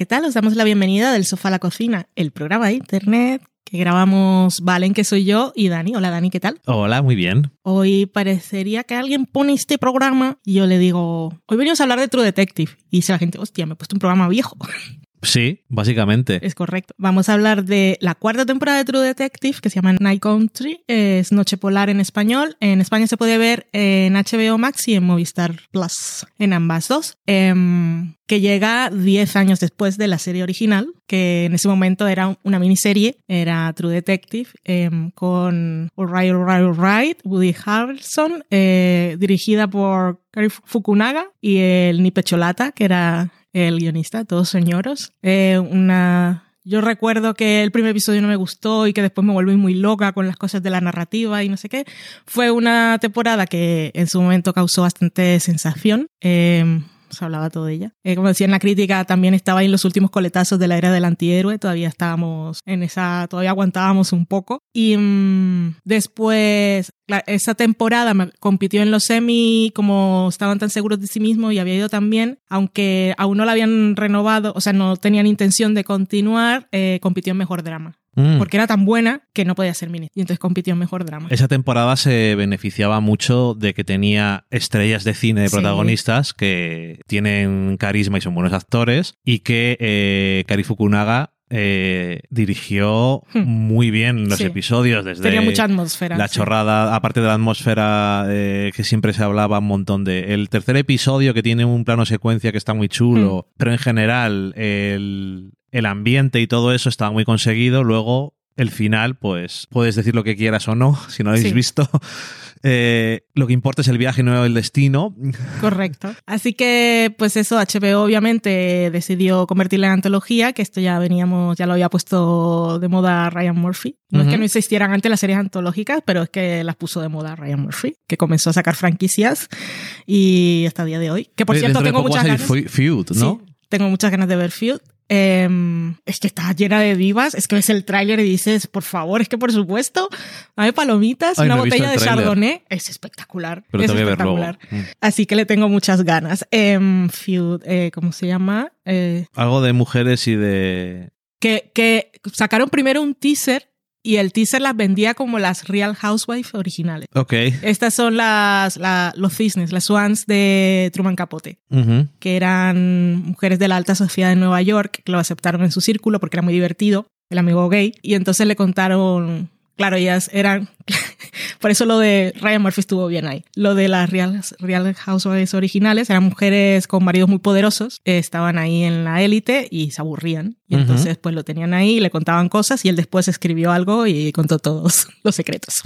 ¿qué tal? Os damos la bienvenida del sofá a la cocina, el programa de internet que grabamos Valen, que soy yo, y Dani. Hola Dani, ¿qué tal? Hola, muy bien. Hoy parecería que alguien pone este programa y yo le digo, hoy venimos a hablar de True Detective. Y dice la gente, hostia, me he puesto un programa viejo. Sí, básicamente. Es correcto. Vamos a hablar de la cuarta temporada de True Detective, que se llama Night Country, es Noche Polar en español. En España se puede ver en HBO Max y en Movistar Plus, en ambas dos. Em, que llega 10 años después de la serie original, que en ese momento era una miniserie, era True Detective, em, con Alright, Alright, Alright, Woody Harrelson, eh, dirigida por Kari Fukunaga y el Nipe Cholata, que era el guionista, todos señoros. Eh, una yo recuerdo que el primer episodio no me gustó y que después me volví muy loca con las cosas de la narrativa y no sé qué. Fue una temporada que en su momento causó bastante sensación. Eh, se hablaba todo de ella. Eh, como decía en la crítica, también estaba en los últimos coletazos de la era del antihéroe, todavía estábamos en esa, todavía aguantábamos un poco. Y mmm, después, esa temporada me compitió en los semi, como estaban tan seguros de sí mismos y había ido tan bien, aunque aún no la habían renovado, o sea, no tenían intención de continuar, eh, compitió en mejor drama. Mm. Porque era tan buena que no podía ser mini. Y entonces compitió en mejor drama. Esa temporada se beneficiaba mucho de que tenía estrellas de cine de sí. protagonistas que tienen carisma y son buenos actores. Y que eh, Kari Fukunaga eh, dirigió hmm. muy bien los sí. episodios desde tenía mucha atmósfera la sí. chorrada aparte de la atmósfera eh, que siempre se hablaba un montón de el tercer episodio que tiene un plano secuencia que está muy chulo hmm. pero en general el, el ambiente y todo eso estaba muy conseguido luego el final, pues puedes decir lo que quieras o no, si no lo habéis sí. visto. Eh, lo que importa es el viaje, no el destino. Correcto. Así que, pues eso, HBO obviamente decidió convertirla en antología, que esto ya veníamos, ya lo había puesto de moda Ryan Murphy. No uh -huh. es que no existieran antes las series antológicas, pero es que las puso de moda Ryan Murphy, que comenzó a sacar franquicias y hasta el día de hoy. Que por Oye, cierto, tengo muchas ganas. Feud, ¿no? Sí, tengo muchas ganas de ver Feud. Eh, es que está llena de divas. Es que ves el tráiler y dices, por favor, es que por supuesto, hay palomitas, Ay, una no botella de Chardonnay. Es espectacular. Pero es espectacular. Mm. Así que le tengo muchas ganas. Eh, Feud, eh, ¿cómo se llama? Eh, Algo de mujeres y de. Que, que sacaron primero un teaser y el teaser las vendía como las Real Housewives originales. Ok. Estas son las, la, los cisnes, las swans de Truman Capote, uh -huh. que eran mujeres de la alta sociedad de Nueva York que lo aceptaron en su círculo porque era muy divertido, el amigo gay, y entonces le contaron, claro, ellas eran, por eso lo de Ryan Murphy estuvo bien ahí. Lo de las Real, Real Housewives originales eran mujeres con maridos muy poderosos, estaban ahí en la élite y se aburrían. Y entonces, uh -huh. pues lo tenían ahí, le contaban cosas y él después escribió algo y contó todos los secretos.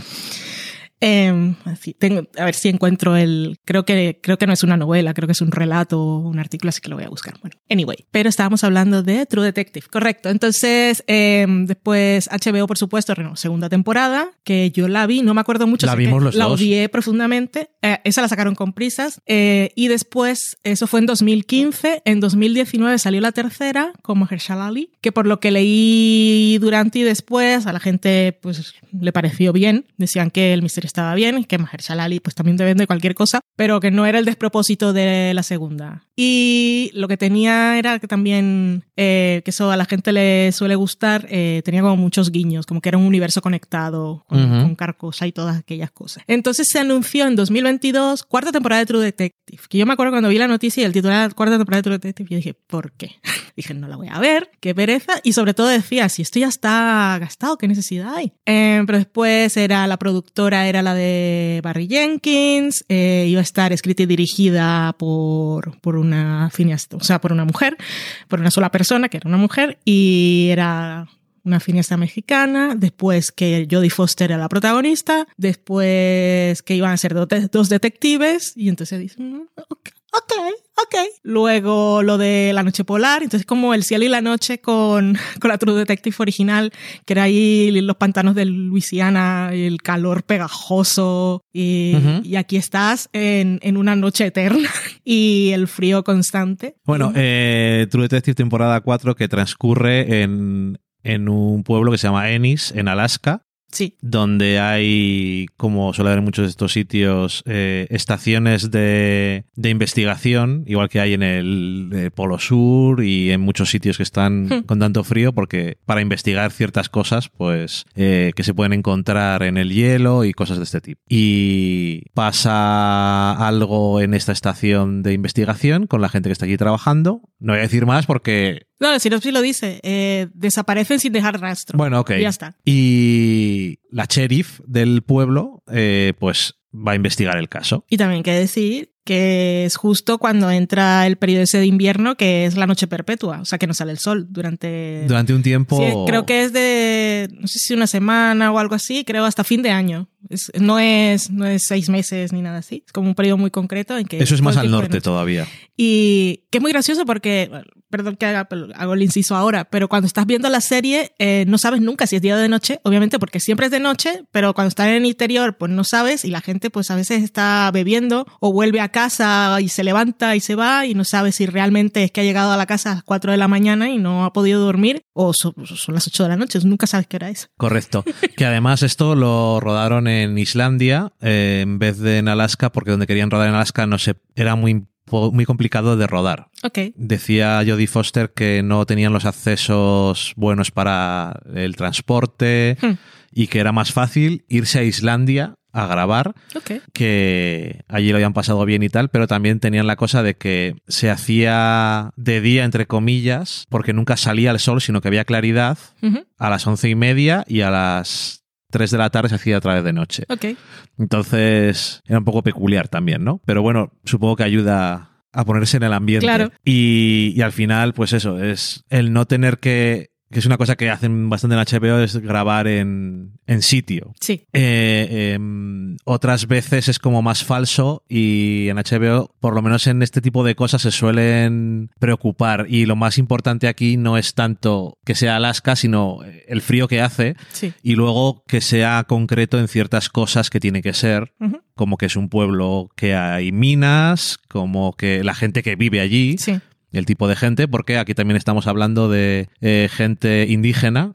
Eh, así, tengo, a ver si encuentro el. Creo que, creo que no es una novela, creo que es un relato, un artículo, así que lo voy a buscar. Bueno, anyway. Pero estábamos hablando de True Detective, correcto. Entonces, eh, después HBO, por supuesto, renó segunda temporada, que yo la vi, no me acuerdo mucho. La vimos los La dos. odié profundamente. Eh, esa la sacaron con prisas. Eh, y después, eso fue en 2015. En 2019 salió la tercera, con Mahershala Ali, que por lo que leí durante y después, a la gente pues le pareció bien. Decían que el misterio estaba bien, que Mahershala Ali pues también te vende cualquier cosa, pero que no era el despropósito de la segunda. Y lo que tenía era que también, eh, que eso a la gente le suele gustar, eh, tenía como muchos guiños, como que era un universo conectado con, uh -huh. con Carcosa y todas aquellas cosas. Entonces se anunció en 2022 cuarta temporada de True Detective, que yo me acuerdo cuando vi la noticia y el título era cuarta temporada de True Detective, yo dije, ¿por qué? dije, no la voy a ver, qué pereza, y sobre todo decía, si esto ya está gastado, ¿qué necesidad hay? Eh, pero después era la productora, era la de Barry Jenkins, eh, iba a estar escrita y dirigida por, por una cineasta, o sea, por una mujer, por una sola persona, que era una mujer, y era una cineasta mexicana, después que Jodie Foster era la protagonista, después que iban a ser dos, detectives, y entonces dicen, mm, ok, ok. Luego lo de La Noche Polar, entonces como El Cielo y la Noche con, con la True Detective original, que era ahí los pantanos de Luisiana, el calor pegajoso, y, uh -huh. y aquí estás en, en, una noche eterna y el frío constante. Bueno, eh, True Detective temporada 4 que transcurre en, en un pueblo que se llama Ennis, en Alaska. Sí. donde hay, como suele haber en muchos de estos sitios, eh, estaciones de, de investigación, igual que hay en el, eh, Polo Sur y en muchos sitios que están Hmm. con tanto frío, porque para investigar ciertas cosas, pues, eh, que se pueden encontrar en el hielo y cosas de este tipo. Y pasa algo en esta estación de investigación con la gente que está allí trabajando. No voy a decir más porque No, la sinopsis lo dice. eh, desaparecen sin dejar rastro. Bueno, ok. Y ya está. Y la sheriff del pueblo, eh, pues va a investigar el caso. Y también hay que decir que es justo cuando entra el periodo ese de invierno, que es la noche perpetua, o sea que no sale el sol durante... Durante un tiempo. Sí, creo que es de, no sé si una semana o algo así, creo hasta fin de año. Es- no, es, no es seis meses ni nada así, es como un periodo muy concreto en que... Eso es más al norte todavía. Y que es muy gracioso porque, bueno, perdón que haga, hago el inciso ahora, pero cuando estás viendo la serie eh, no sabes nunca si es día o de noche, obviamente porque siempre es de noche, pero cuando estás en el interior pues no sabes y la gente pues a veces está bebiendo o vuelve a casa y se levanta y se va y no sabes si realmente es que ha llegado a la casa a las 4 de la mañana y no ha podido dormir o son, son las 8 de la noche, nunca sabes qué hora es. Correcto. que además esto lo rodaron en Islandia eh, en vez de en Alaska, porque donde querían rodar en Alaska no se, era muy, muy complicado de rodar. Decía Jodie Foster que no tenían los accesos buenos para el transporte Hmm. y que era más fácil irse a Islandia a grabar que allí lo habían pasado bien y tal, pero también tenían la cosa de que se hacía de día, entre comillas, porque nunca salía el sol, sino que había claridad a las once y media y a las 3 de la tarde se hacía a través de noche. Ok, Entonces era un poco peculiar también, ¿no? Pero bueno, supongo que ayuda a ponerse en el ambiente. Claro. Y, y al final, pues eso, es el no tener que que es una cosa que hacen bastante en HBO, es grabar en, en sitio. sí, Eh, em, otras veces es como más falso y en HBO, por lo menos en este tipo de cosas, se suelen preocupar. Y lo más importante aquí no es tanto que sea Alaska, sino el frío que hace sí. y luego que sea concreto en ciertas cosas que tiene que ser, como que es un pueblo que hay minas, como que la gente que vive allí, Sí. El tipo de gente, porque aquí también estamos hablando de eh, gente indígena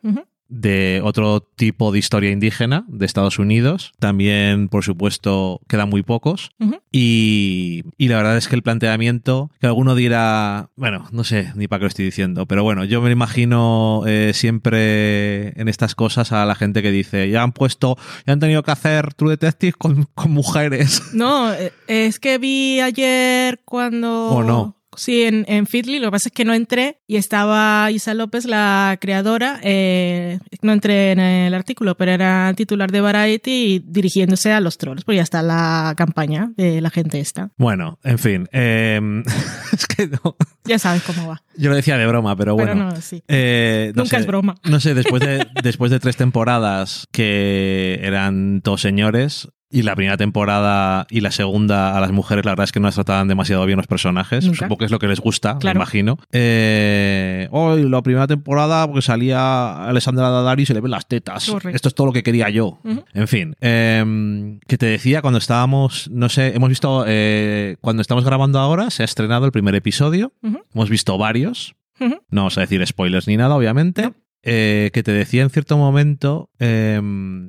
de otro tipo de historia indígena de Estados Unidos. También, por supuesto, quedan muy pocos. Y, y la verdad es que el planteamiento, que alguno dirá, bueno, no sé ni para qué lo estoy diciendo, pero bueno, yo me imagino eh, siempre en estas cosas a la gente que dice, ya han puesto, ya han tenido que hacer True Detective con, con mujeres. No, eh, es que vi ayer cuando... ¿O no? Sí, en, en Feedly, lo que pasa es que no entré y estaba Isa López, la creadora, eh, no entré en el artículo, pero era titular de Variety y dirigiéndose a los trolls, porque ya está la campaña de la gente esta. Bueno, en fin, eh, es que no, Ya sabes cómo va. yo lo decía de broma, pero bueno. Pero no, sí. Eh, no Nunca sé, es broma. No sé, después de, después de tres temporadas que eran todos señores, y la primera temporada y la segunda a las mujeres, la verdad es que no las trataban demasiado bien los personajes. Nunca. Supongo que es lo que les gusta, Claro. me imagino. Eh, hoy, la primera temporada, porque salía Alessandra Daddario y se le ven las tetas. Correcto. Esto es todo lo que quería yo. En fin, eh, que te decía cuando estábamos, no sé, hemos visto, eh, cuando estamos grabando ahora, se ha estrenado el primer episodio. Hemos visto varios. No vamos a decir spoilers ni nada, obviamente. No. Eh, que te decía en cierto momento, eh,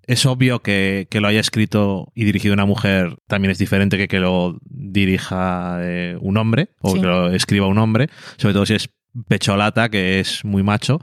es obvio que, que lo haya escrito y dirigido una mujer también es diferente que que lo dirija eh, un hombre o Sí. que lo escriba un hombre, sobre todo si es pecholata, que es muy macho,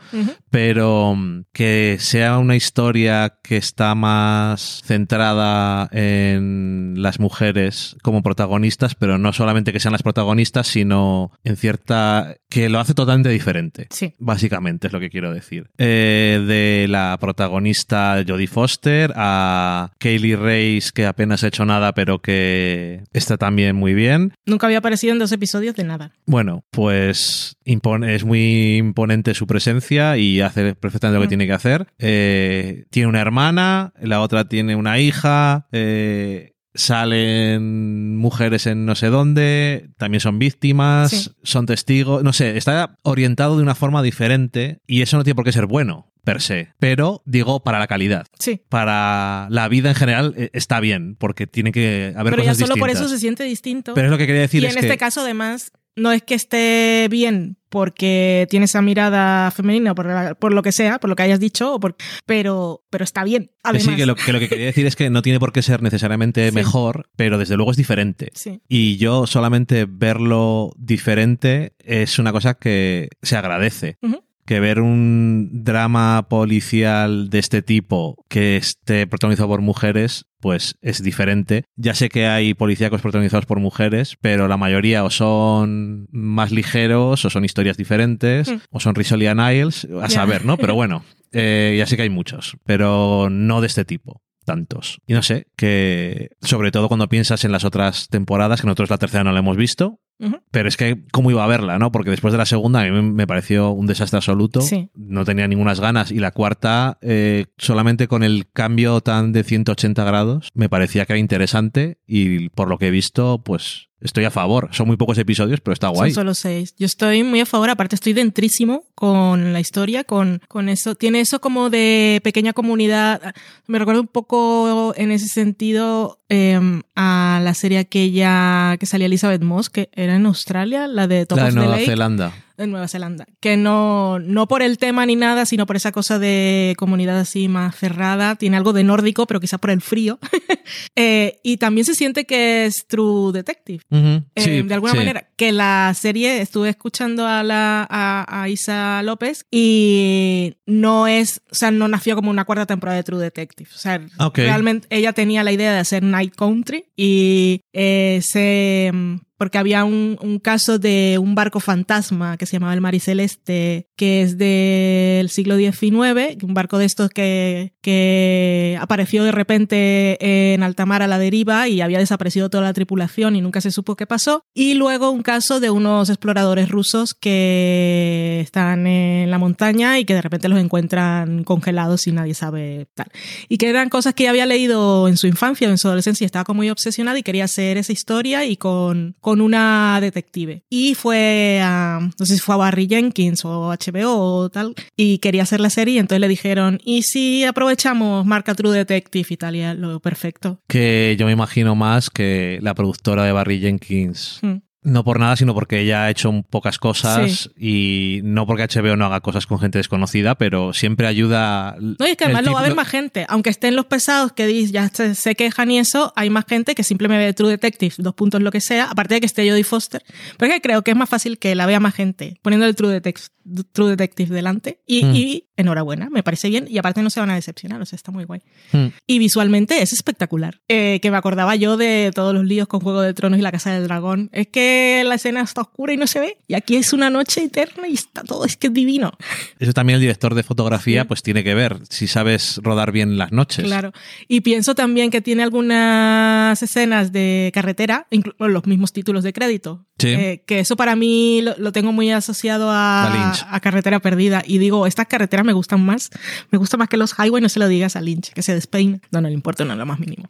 pero mm, que sea una historia que está más centrada en las mujeres como protagonistas, pero no solamente que sean las protagonistas, sino en cierta... que lo hace totalmente diferente. Sí. Básicamente es lo que quiero decir. Eh, de la protagonista Jodie Foster a Kaylee Reis, que apenas ha hecho nada, pero que está también muy bien. Nunca había aparecido en dos episodios de nada. Bueno, pues impone- es muy imponente su presencia y hace perfectamente lo que Mm. tiene que hacer. Eh, tiene una hermana, la otra tiene una hija. eh, salen mujeres en no sé dónde, también son víctimas, Sí. son testigos, no sé, está orientado de una forma diferente y eso no tiene por qué ser bueno per se, pero digo para la calidad. Sí. Para la vida en general eh, está bien, porque tiene que haber Pero ya solo por eso se siente distinto. Pero es lo que quería decir y es en que este caso, además, no es que esté bien porque tiene esa mirada femenina, por, por lo que sea, por lo que hayas dicho, o por, pero, pero está bien. Además. Sí, que lo, que lo, que quería decir es que no tiene por qué ser necesariamente sí. mejor, pero desde luego es diferente. Sí. Y yo solamente verlo diferente es una cosa que se agradece. Uh -huh que ver un drama policial de este tipo que esté protagonizado por mujeres, pues es diferente. Ya sé que hay policíacos protagonizados por mujeres, pero la mayoría o son más ligeros, o son historias diferentes, mm. o son Rizzoli and Niles, a saber, ¿no? Pero bueno, eh, ya sé que hay muchos, pero no de este tipo tantos. Y no sé, que sobre todo cuando piensas en las otras temporadas, que nosotros la tercera no la hemos visto, Uh -huh. Pero es que, ¿cómo iba a verla, no? Porque después de la segunda a mí me pareció un desastre absoluto. Sí. No tenía ninguna ganas. Y la cuarta, eh, solamente con el cambio tan de 180 grados, me parecía que era interesante. Y por lo que he visto, pues estoy a favor. Son muy pocos episodios, pero está guay. Son solo seis. Yo estoy muy a favor. Aparte, estoy dentrísimo con la historia, con, con eso. Tiene eso como de pequeña comunidad. Me recuerda un poco en ese sentido eh, a la serie aquella que salía Elizabeth Moss, que era en Australia, la de Top la de of Nueva the Lake. Zelanda en Nueva Zelanda. Que no, no por el tema ni nada, sino por esa cosa de comunidad así más cerrada. Tiene algo de nórdico, pero quizá por el frío. eh, y también se siente que es True Detective. Uh -huh. eh, sí, de alguna sí. manera. Que la serie, estuve escuchando a, la, a, a, Isa López y no es, o sea, no nació como una cuarta temporada de True Detective. O sea, okay. realmente ella tenía la idea de hacer Night Country y eh, se porque había un, un, caso de un barco fantasma que se llamaba el Mariceleste, que es del siglo XIX, un barco de estos que, que apareció de repente en alta mar a la deriva y había desaparecido toda la tripulación y nunca se supo qué pasó. Y luego un caso de unos exploradores rusos que están en la montaña y que de repente los encuentran congelados y nadie sabe tal. Y que eran cosas que ya había leído en su infancia en su adolescencia y estaba como muy obsesionada y quería hacer esa historia y con con una detective. Y fue a, no sé si fue a Barry Jenkins o HBO o tal, y quería hacer la serie, y entonces le dijeron, ¿y si aprovechamos marca True Detective y tal? Y lo perfecto. Que yo me imagino más que la productora de Barry Jenkins. Hmm. No por nada, sino porque ella ha hecho pocas cosas sí. y no porque HBO no haga cosas con gente desconocida, pero siempre ayuda. No, y es que además lo va a ver más gente. Aunque estén los pesados que dice, ya se, se, quejan y eso, hay más gente que simplemente ve True Detective, dos puntos lo que sea, aparte de que esté Jodie Foster. Pero es que creo que es más fácil que la vea más gente poniendo el True Detective, True Detective delante. Y, mm. y, enhorabuena, me parece bien. Y aparte no se van a decepcionar, o sea, está muy guay. Mm. Y visualmente es espectacular. Eh, que me acordaba yo de todos los líos con Juego de Tronos y la Casa del Dragón. Es que la escena está oscura y no se ve. Y aquí es una noche eterna y está todo, es que es divino. Eso también el director de fotografía sí. pues tiene que ver, si sabes rodar bien las noches. Claro. Y pienso también que tiene algunas escenas de carretera, incluso los mismos títulos de crédito. Sí. Eh, que eso para mí lo, lo tengo muy asociado a, a, carretera perdida. Y digo, estas carreteras me gustan más. Me gusta más que los highway, no se lo digas a Lynch, que se despeina. No, no le importa, no lo más mínimo.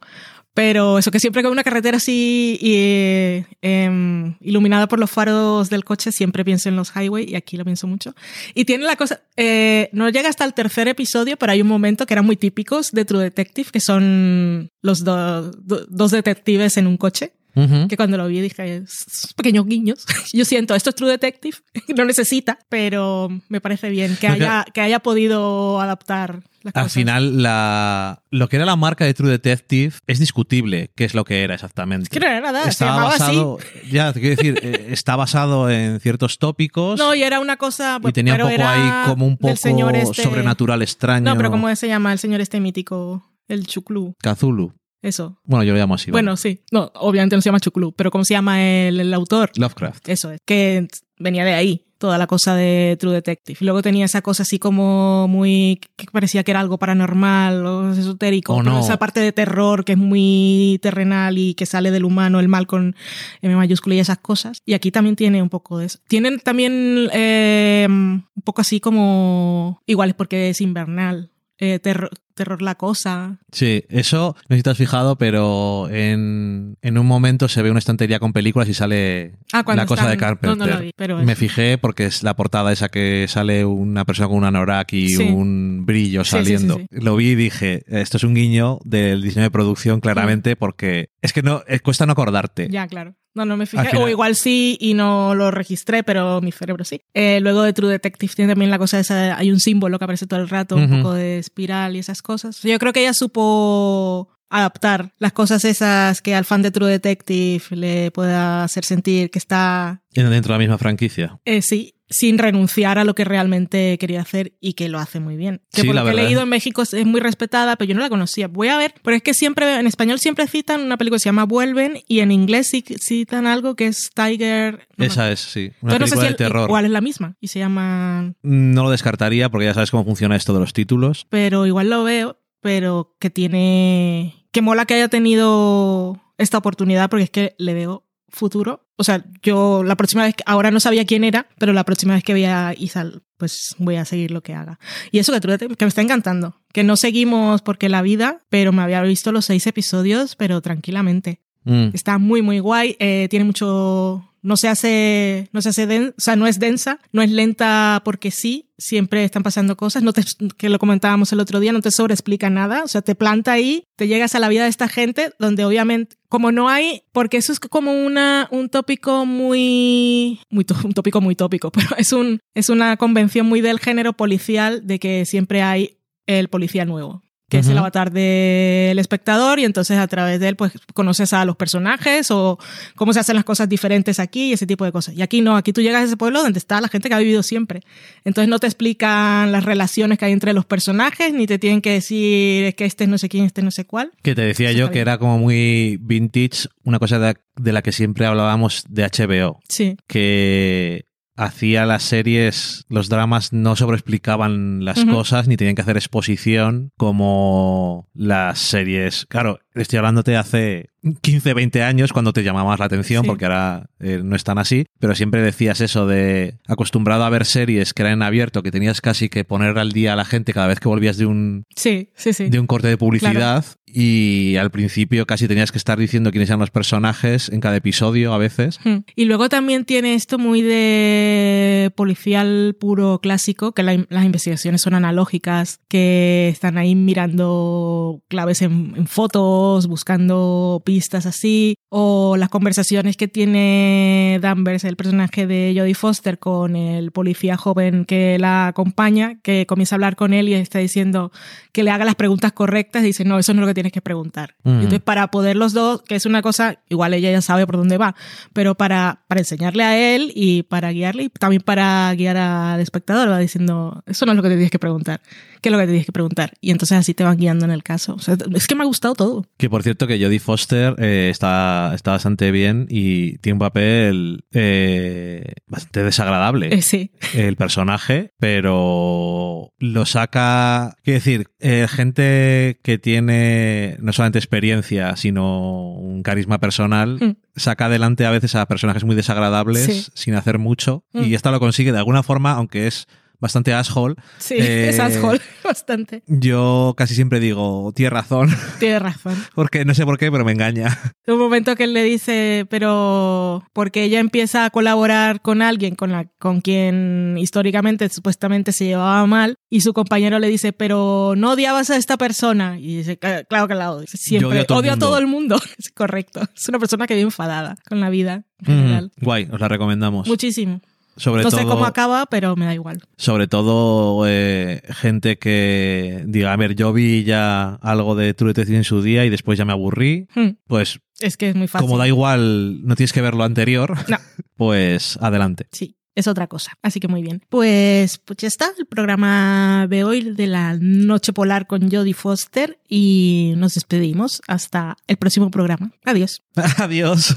Pero eso que siempre que una carretera así eh, eh, iluminada por los faros del coche, siempre pienso en los highway y aquí lo pienso mucho. Y tiene la cosa, eh, no llega hasta el tercer episodio, pero hay un momento que eran muy típicos de True Detective, que son los do, do, dos detectives en un coche. Uh -huh. Que cuando lo vi dije, pequeños guiños. Yo siento, esto es True Detective, no necesita, pero me parece bien que haya, que haya podido adaptar las Al cosas. final, la, lo que era la marca de True Detective es discutible qué es lo que era exactamente. Que no era nada, Estaba basado, así. ya, te quiero decir, eh, está basado en ciertos tópicos. No, y era una cosa. y tenía un poco ahí como un poco este... sobrenatural extraño. No, pero ¿cómo se llama el señor este mítico? El Chuclú. Cthulhu. Eso. Bueno, yo lo llamo así. Bueno, sí. No, obviamente no se llama Chuclú, pero ¿cómo se llama el, el, autor? Lovecraft. Eso es. Que venía de ahí, toda la cosa de True Detective. Luego tenía esa cosa así como muy. que parecía que era algo paranormal o esotérico. Oh, no. Esa parte de terror que es muy terrenal y que sale del humano, el mal con M mayúscula y esas cosas. Y aquí también tiene un poco de eso. Tienen también eh, un poco así como. igual es porque es invernal. Eh, terror, terror la cosa. Sí, eso no sé si te has fijado, pero en, en un momento se ve una estantería con películas y sale Ah, la cosa están- de Carpenter. no, no lo vi, pero Me fijé porque es la portada esa que sale una persona con un anorak y Sí. un brillo Sí, sí, sí, saliendo. Lo vi y dije, esto es un guiño del diseño de producción claramente porque es que no eh, cuesta no acordarte. Ya, claro. No, no me fijé. O igual sí y no lo registré, pero mi cerebro sí. Eh, luego de True Detective tiene también la cosa esa, hay un símbolo que aparece todo el rato, un Ujú. poco de espiral y esas cosas. Yo creo que ella supo adaptar las cosas esas que al fan de True Detective le pueda hacer sentir que está, Dentro de la misma franquicia. eh, sí, sin renunciar a lo que realmente quería hacer y que lo hace muy bien. Que Sí, por lo que he leído en México es muy respetada, pero yo no la conocía. Voy a ver, pero es que siempre, en español siempre citan una película que se llama Vuelven y en inglés sí citan algo que es Tiger. no Esa es, sí. Una Entonces, no sé película si de el- terror. igual es la misma y se llama, No lo descartaría porque ya sabes cómo funciona esto de los títulos. pero igual lo veo, pero que tiene, que mola que haya tenido esta oportunidad porque es que le veo futuro. O sea, yo la próxima vez, que- ahora no sabía quién era, pero la próxima vez que vea Isal, pues voy a seguir lo que haga. Y eso que, que me está encantando, que no seguimos porque la vida, pero me había visto los seis episodios, pero tranquilamente. Mm. Está muy, muy guay. eh, tiene mucho. No se hace. No se hace den- o sea, no es densa, no es lenta porque sí. Siempre están pasando cosas. No te, que lo comentábamos el otro día, no te sobreexplica nada. O sea, te planta ahí, te llegas a la vida de esta gente, donde obviamente, como no hay, porque eso es como una, un tópico muy, muy, un tópico muy tópico, pero es un, es una convención muy del género policial de que siempre hay el policía nuevo que es el avatar del espectador y entonces a través de él pues conoces a los personajes o cómo se hacen las cosas diferentes aquí y ese tipo de cosas. Y aquí no, aquí tú llegas a ese pueblo donde está la gente que ha vivido siempre. Entonces no te explican las relaciones que hay entre los personajes ni te tienen que decir es que este es no sé quién, este no sé cuál. Que te decía Eso yo que era como muy vintage, una cosa de, de la que siempre hablábamos de HBO, Sí, que hacía las series, los dramas no sobreexplicaban las cosas ni tenían que hacer exposición como las series. Claro, estoy hablándote hace 15, 20 años cuando te llamaba más la atención, Sí. porque ahora eh, no están así, pero siempre decías eso de acostumbrado a ver series que eran en abierto, que tenías casi que poner al día a la gente cada vez que volvías de un, sí, sí, sí. de un corte de publicidad y al principio casi tenías que estar diciendo quiénes eran los personajes en cada episodio a veces. Hmm. Y luego también tiene esto muy de policial puro clásico, que la- las investigaciones son analógicas, que están ahí mirando claves en, en fotos, buscando pistas así, o las conversaciones que tiene Danvers, el personaje de Jodie Foster, con el policía joven que la acompaña, que comienza a hablar con él y está diciendo que le haga las preguntas correctas, y dice, no, eso no es lo que tienes que preguntar. Entonces, para poder los dos, que es una cosa, igual ella ya sabe por dónde va, pero para, para enseñarle a él y para guiarle y también para guiar al espectador, va diciendo, eso no es lo que te tienes que preguntar, ¿qué es lo que te tienes que preguntar? Y entonces así te van guiando en el caso. O sea, es que me ha gustado todo. Que por cierto que Jodie Foster eh, está, está bastante bien y tiene un papel eh, bastante desagradable. Eh, sí, el personaje, pero lo saca, quiero decir, gente que tiene no solamente experiencia, sino un carisma personal, Mm. saca adelante a veces a personajes muy desagradables Sí. sin hacer mucho Mm. y esta lo consigue de alguna forma, aunque es bastante asshole. sí, Eh, es asshole bastante. Yo casi siempre digo, tienes razón, Tienes razón. porque no sé por qué, pero me engaña. Un momento que él le dice, pero porque ella empieza a colaborar con alguien con, la, con quien históricamente supuestamente se llevaba mal y su compañero le dice, pero no odiabas a esta persona. Y dice, "Ca- claro que la odio. Siempre odio a todo el a mundo". todo el mundo. Es correcto. Es una persona que vive enfadada con la vida en general. Guay, os la recomendamos. Muchísimo. Sobre no todo, sé cómo acaba, pero me da igual. Sobre todo eh, gente que diga, a ver, yo vi ya algo de True Detective en su día y después ya me aburrí. Hmm. Pues Es que es muy fácil. como da igual, no tienes que ver lo anterior, No. pues adelante. Sí, es otra cosa. Así que muy bien. Pues, pues ya está, el programa de hoy de la Noche Polar con Jodie Foster y nos despedimos hasta el próximo programa. Adiós. Adiós.